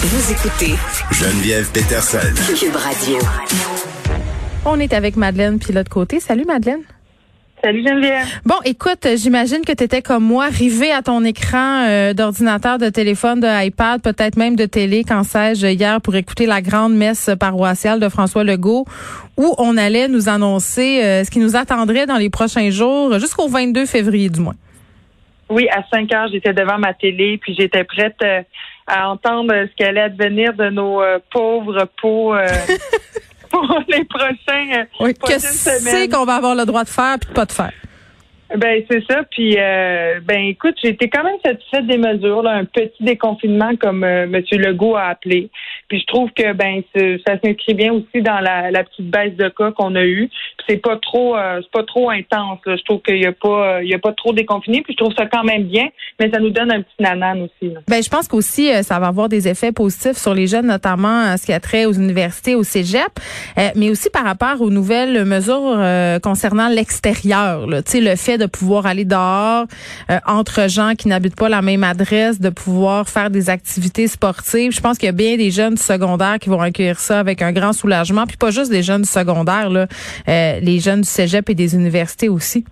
Vous écoutez Geneviève Peterson. Cube Radio. On est avec Madeleine puis l'autre côté. Salut Madeleine. Salut Geneviève. Bon, écoute, j'imagine que tu étais comme moi, arrivé à ton écran euh, d'ordinateur, de téléphone, de iPad, peut-être même de télé, quand sais-je, hier pour écouter la grande messe paroissiale de François Legault, où on allait nous annoncer euh, ce qui nous attendrait dans les prochains jours, jusqu'au 22 février du moins. Oui, à 5 heures, j'étais devant ma télé, puis j'étais prête euh, à entendre ce qui allait advenir de nos pauvres peaux. pour les prochains oui, que c'est qu'on va avoir le droit de faire puis de pas de faire? Ben c'est ça. Puis euh, ben écoute, j'ai été quand même satisfaite des mesures, là, un petit déconfinement comme euh, M. Legault a appelé. Puis je trouve que ben ça s'inscrit bien aussi dans la, la, petite baisse de cas qu'on a eue. C'est pas trop euh, c'est pas trop intense. Je trouve qu'il y a pas il y a pas trop déconfiné. Puis je trouve ça quand même bien, mais ça nous donne un petit nanan aussi. Ben je pense qu'aussi ça va avoir des effets positifs sur les jeunes, notamment à ce qui a trait aux universités, au cégep, mais aussi par rapport aux nouvelles mesures concernant l'extérieur. Tu sais le fait de pouvoir aller dehors euh, entre gens qui n'habitent pas la même adresse, de pouvoir faire des activités sportives. Je pense qu'il y a bien des jeunes du secondaire qui vont accueillir ça avec un grand soulagement, puis pas juste des jeunes du secondaire, là, euh, les jeunes du cégep et des universités aussi.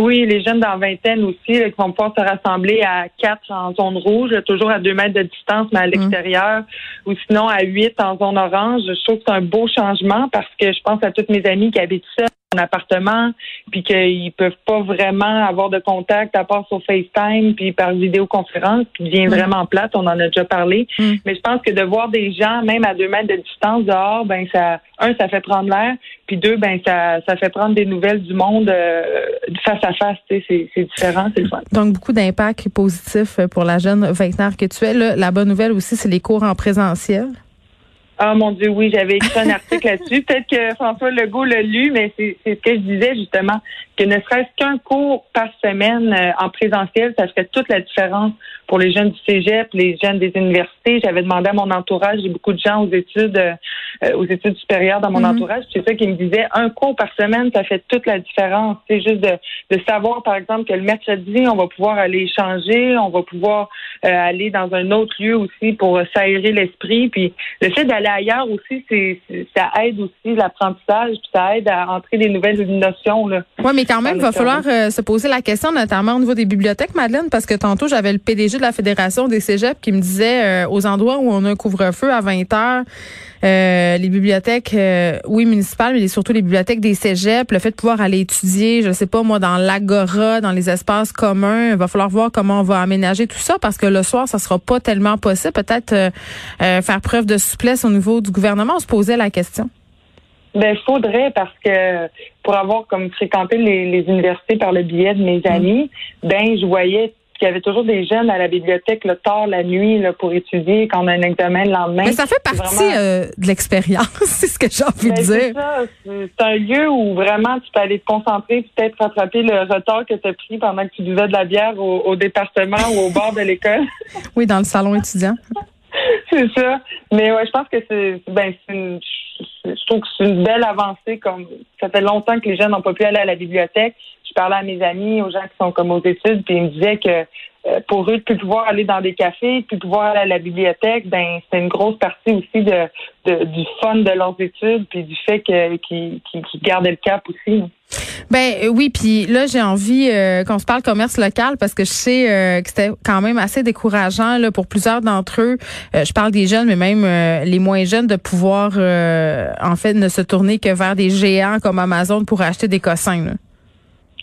Oui, les jeunes dans vingtaine aussi, qui vont pouvoir se rassembler à quatre en zone rouge, toujours à deux mètres de distance, mais à mmh. l'extérieur, ou sinon à huit en zone orange. Je trouve que c'est un beau changement parce que je pense à toutes mes amies qui habitent seules appartement, puis qu'ils peuvent pas vraiment avoir de contact à part sur FaceTime, puis par vidéoconférence, puis devient mm. vraiment plate, on en a déjà parlé. Mm. Mais je pense que de voir des gens, même à deux mètres de distance dehors, ben ça, un, ça fait prendre l'air, puis deux, ben ça, ça fait prendre des nouvelles du monde euh, face à face. C'est, différent, c'est le fun. Donc beaucoup d'impact positif pour la jeune vingtenaire que tu es. la bonne nouvelle aussi, c'est les cours en présentiel. Ah mon Dieu, oui, j'avais écrit un article là-dessus. Peut-être que François Legault l'a lu, mais c'est ce que je disais justement, que ne serait-ce qu'un cours par semaine euh, en présentiel, ça ferait toute la différence pour les jeunes du Cégep, les jeunes des universités. J'avais demandé à mon entourage, j'ai beaucoup de gens aux études euh, aux études supérieures dans mon mm-hmm. entourage, c'est ça qui me disait un cours par semaine, ça fait toute la différence. C'est juste de, de savoir, par exemple, que le mercredi, on va pouvoir aller échanger, on va pouvoir euh, aller dans un autre lieu aussi pour s'aérer l'esprit. Puis le fait d'aller ailleurs aussi, c'est ça aide aussi l'apprentissage, puis ça aide à entrer des nouvelles notions. Oui, mais quand même, il va falloir euh, se poser la question, notamment au niveau des bibliothèques, Madeleine, parce que tantôt, j'avais le PDG de la Fédération des Cégeps qui me disait euh, aux endroits où on a un couvre-feu à 20 heures, euh, les bibliothèques, oui, municipales, mais surtout les bibliothèques des cégeps, le fait de pouvoir aller étudier, je sais pas moi, dans l'agora, dans les espaces communs, il va falloir voir comment on va aménager tout ça parce que le soir, ça sera pas tellement possible. Peut-être faire preuve de souplesse au niveau du gouvernement. On se posait la question. Ben, faudrait parce que pour avoir comme fréquenté les, universités par le biais de mes mm. amis, ben je voyais qu'il y avait toujours des jeunes à la bibliothèque le tard la nuit là, pour étudier quand on a un examen le lendemain. Mais ça fait partie euh, de l'expérience, c'est ce que j'ai envie de ben, dire. C'est un lieu où vraiment tu peux aller te concentrer, peut-être rattraper le retard que tu as pris pendant que tu buvais de la bière au, au département ou au bord de l'école. oui, dans le salon étudiant. c'est ça. Mais ouais, je pense que c'est ben une, je trouve que c'est une belle avancée. Comme ça fait longtemps que les jeunes n'ont pas pu aller à la bibliothèque. Je parlais à mes amis, aux gens qui sont comme aux études, puis ils me disaient que euh, pour eux de plus pouvoir aller dans des cafés, de plus pouvoir aller à la bibliothèque, ben c'est une grosse partie aussi de, du fun de leurs études, puis du fait qu'ils qui, qui gardaient le cap aussi. Ben euh, oui, puis là j'ai envie euh, qu'on se parle commerce local parce que je sais euh, que c'était quand même assez décourageant là pour plusieurs d'entre eux. je parle des jeunes, mais même les moins jeunes de pouvoir en fait ne se tourner que vers des géants comme Amazon pour acheter des cossins.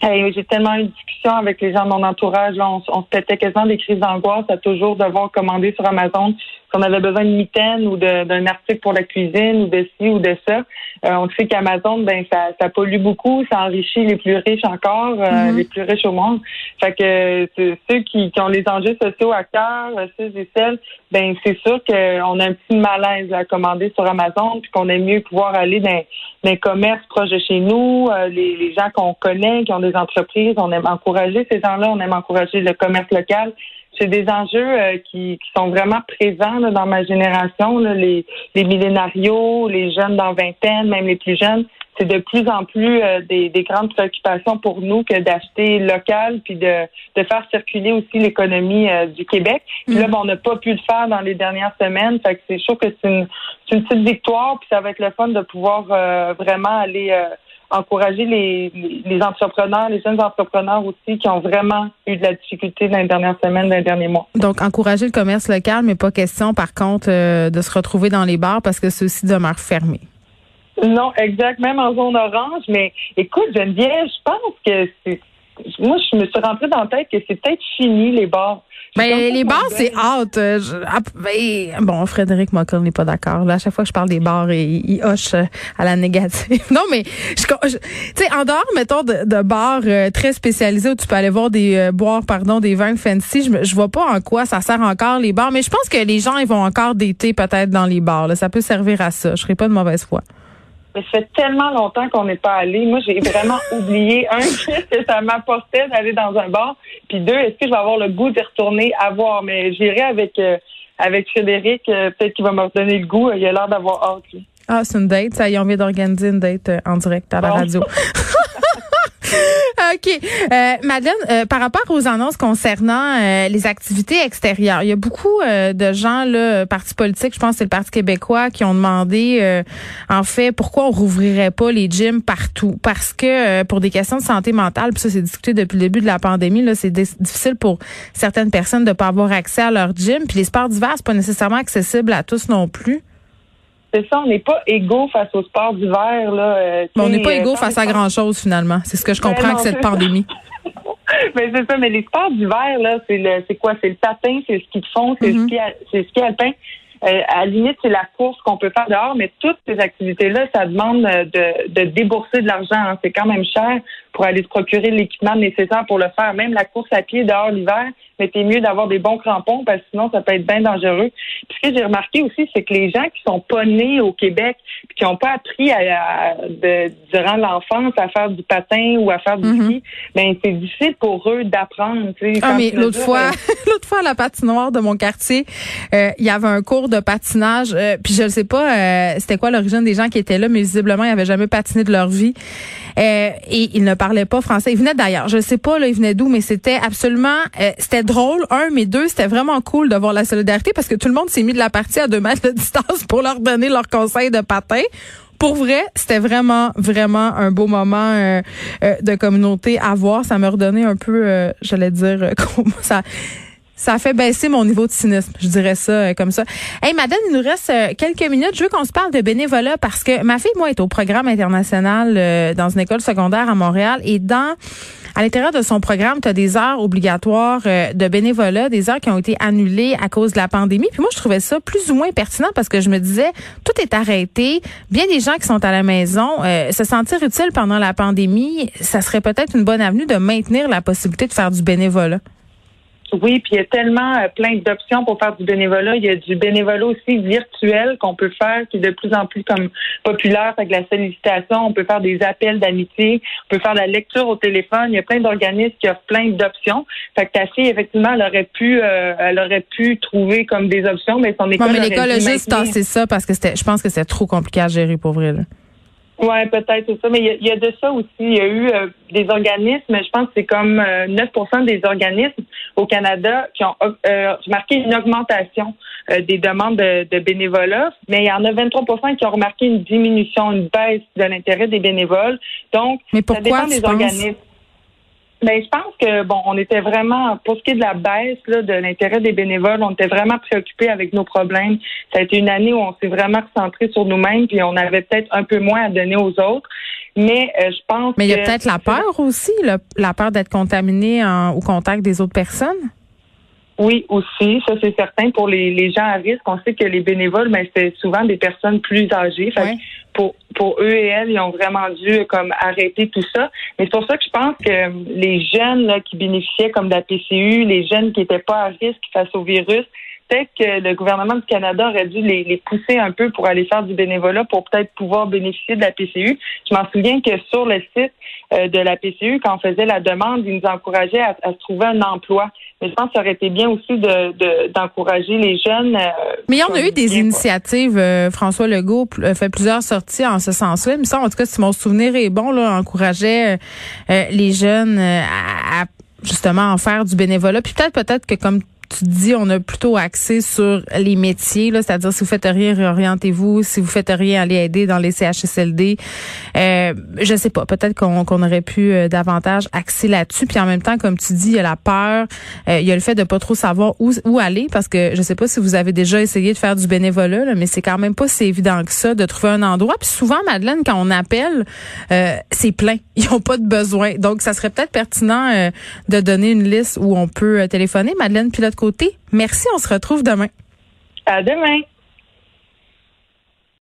J'ai tellement eu de discussions avec les gens de mon entourage. Là, on, on se pétait quasiment des crises d'angoisse à toujours devoir commander sur Amazon on avait besoin de mitaines ou d'un article pour la cuisine ou de ci ou de ça. Euh, on sait qu'Amazon, ben ça, ça pollue beaucoup, ça enrichit les plus riches encore, euh, mm-hmm. les plus riches au monde. Fait que ceux qui, ont les enjeux sociaux à cœur, ceux et celles, ben c'est sûr qu'on a un petit malaise à commander sur Amazon, puis qu'on aime mieux pouvoir aller dans, dans un commerce proche de chez nous, euh, les, les gens qu'on connaît, qui ont des entreprises, on aime encourager ces gens-là, on aime encourager le commerce local c'est des enjeux euh, qui, qui, sont vraiment présents dans ma génération, les, les millénarios, les jeunes dans vingtaine, même les plus jeunes. C'est de plus en plus euh, des, des, grandes préoccupations pour nous que d'acheter local puis de, de faire circuler aussi l'économie euh, du Québec. Puis là, mm. ben, on n'a pas pu le faire dans les dernières semaines. Fait que c'est sûr que c'est une, une petite victoire, puis ça va être le fun de pouvoir vraiment aller encourager les, les, entrepreneurs, les jeunes entrepreneurs aussi qui ont vraiment eu de la difficulté dans les dernières semaines, dans les derniers mois. Donc, encourager le commerce local, mais pas question, par contre, euh, de se retrouver dans les bars parce que ceux-ci demeurent fermés. Non, exact, même en zone orange. Mais écoute, Geneviève, je pense que c'est moi, je me suis rentrée dans la tête que c'est peut-être fini, les bars. Ben, les bars, c'est hâte. Euh, ah, ben, bon, Frédéric Mockel n'est pas d'accord. Là, à chaque fois que je parle des bars, il, il hoche euh, à la négative. non, mais, tu sais, en dehors, mettons, de, de bars euh, très spécialisés où tu peux aller voir des, boire, pardon, des vins fancy, je, je vois pas en quoi ça sert encore les bars. Mais je pense que les gens, ils vont encore d'été peut-être dans les bars. Là. Ça peut servir à ça. Je serais pas de mauvaise foi. Mais ça fait tellement longtemps qu'on n'est pas allé. Moi, j'ai vraiment oublié, un, que ça m'apportait d'aller dans un bar. Puis deux, est-ce que je vais avoir le goût d'y retourner à voir? Mais j'irai avec, euh, avec Frédéric. Euh, peut-être qu'il va me redonner le goût. Il a l'air d'avoir hâte. Ah, c'est une date. Ça y est, on vient d'organiser une date euh, en direct à la radio. OK. Euh, Madeleine, euh, par rapport aux annonces concernant euh, les activités extérieures, il y a beaucoup euh, de gens, là, partis politiques, je pense que c'est le Parti québécois, qui ont demandé, en fait, pourquoi on rouvrirait pas les gyms partout? Parce que pour des questions de santé mentale, puis ça, c'est discuté depuis le début de la pandémie, là, c'est difficile pour certaines personnes de pas avoir accès à leur gym. Puis les sports d'hiver, c'est pas nécessairement accessible à tous non plus c'est ça, on n'est pas égaux face au sport d'hiver. Là, euh, on n'est pas égaux euh, face à grand-chose, finalement. C'est ce que je ben comprends avec cette pandémie. mais c'est ça, mais les sports d'hiver, là, c'est le c'est quoi? C'est le patin, c'est le ski de fond, c'est le mm-hmm. ski le ski alpin. Euh, à la limite, c'est la course qu'on peut faire dehors, mais toutes ces activités-là, ça demande de, de débourser de l'argent. Hein. C'est quand même cher pour aller se procurer l'équipement nécessaire pour le faire. Même la course à pied dehors l'hiver, mais c'est mieux d'avoir des bons crampons parce que sinon ça peut être bien dangereux. Puis ce que j'ai remarqué aussi, c'est que les gens qui sont pas nés au Québec, puis qui n'ont pas appris à, de, durant l'enfance à faire du patin ou à faire du mm-hmm. ski, ben c'est difficile pour eux d'apprendre. Ah mais l'autre fois, l'autre fois à la patinoire de mon quartier, euh, il y avait un cours de patinage. Euh, puis je ne sais pas, euh, c'était quoi l'origine des gens qui étaient là, mais visiblement ils n'avaient jamais patiné de leur vie. et ils ne parlaient pas français. Ils venaient d'ailleurs. Je sais pas là, ils venaient d'où, mais c'était absolument, c'était drôle, un, mais deux, c'était vraiment cool de voir la solidarité parce que tout le monde s'est mis de la partie à deux mètres de distance pour leur donner leur conseil de patin. Pour vrai, c'était vraiment, vraiment un beau moment euh, euh, de communauté à voir. Ça m'a redonné un peu, euh, j'allais dire, ça ça a fait baisser mon niveau de cynisme, je dirais ça euh, comme ça. Hey Madame, il nous reste euh, quelques minutes. Je veux qu'on se parle de bénévolat parce que ma fille, moi, est au programme international euh, dans une école secondaire à Montréal et dans à l'intérieur de son programme, tu as des heures obligatoires de bénévolat, des heures qui ont été annulées à cause de la pandémie. Puis moi, je trouvais ça plus ou moins pertinent parce que je me disais, tout est arrêté. Bien des gens qui sont à la maison, se sentir utile pendant la pandémie, ça serait peut-être une bonne avenue de maintenir la possibilité de faire du bénévolat. Oui, puis il y a tellement euh, plein d'options pour faire du bénévolat. Il y a du bénévolat aussi virtuel qu'on peut faire, qui est de plus en plus comme populaire avec la sollicitation. On peut faire des appels d'amitié, on peut faire de la lecture au téléphone. Il y a plein d'organismes qui offrent plein d'options. Fait que ta fille, effectivement, elle aurait pu, euh, elle aurait pu trouver comme des options, mais son école. Non, mais l'école a juste tassé ça parce que c'était, je pense que c'est trop compliqué à gérer pour vrai. Là. Oui, peut-être, c'est ça. Mais il y, a de ça aussi. Il y a eu euh, des organismes, je pense que c'est comme 9% euh, des organismes au Canada qui ont euh, remarqué une augmentation des demandes de, bénévolat, mais il y en a 23% qui ont remarqué une diminution, une baisse de l'intérêt des bénévoles. Donc, mais pourquoi ça dépend des organismes. Ben, je pense que bon, on était vraiment pour ce qui est de la baisse là, de l'intérêt des bénévoles, on était vraiment préoccupés avec nos problèmes. Ça a été une année où on s'est vraiment concentré sur nous-mêmes, puis on avait peut-être un peu moins à donner aux autres. Mais euh, je pense. Mais il y a peut-être la peur aussi, la peur d'être contaminé au contact des autres personnes? Oui, aussi, ça c'est certain. Pour les, les gens à risque, on sait que les bénévoles, mais ben, c'est souvent des personnes plus âgées. Pour, pour eux et elles, ils ont vraiment dû comme arrêter tout ça. Mais c'est pour ça que je pense que les jeunes là, qui bénéficiaient comme de la PCU, les jeunes qui n'étaient pas à risque face au virus, peut-être que le gouvernement du Canada aurait dû les, les, pousser un peu pour aller faire du bénévolat pour peut-être pouvoir bénéficier de la PCU. Je m'en souviens que sur le site euh, de la PCU, quand on faisait la demande, ils nous encourageaient à, à se trouver un emploi. Mais je pense que ça aurait été bien aussi de, d'encourager les jeunes. Euh, Mais il y en a eu des initiatives. Euh, François Legault fait plusieurs sorties en ce sens-là. Mais ça, en tout cas, si mon souvenir est bon, là, encourageait les jeunes à, à justement en faire du bénévolat. Puis peut-être peut-être que comme tu dis, on a plutôt axé sur les métiers, là, c'est-à-dire si vous faites rien, réorientez-vous. Si vous faites rien, allez aider dans les CHSLD. Euh, je sais pas, peut-être qu'on aurait pu euh, davantage axer là-dessus. Puis en même temps, comme tu dis, il y a la peur, euh, il y a le fait de pas trop savoir où, aller, parce que je sais pas si vous avez déjà essayé de faire du bénévolat, mais c'est quand même pas si évident que ça de trouver un endroit. Puis souvent, Madeleine, quand on appelle, euh, c'est plein. Ils ont pas de besoin. Donc, ça serait peut-être pertinent de donner une liste où on peut téléphoner. Madeleine, pilote Merci, on se retrouve demain. À demain.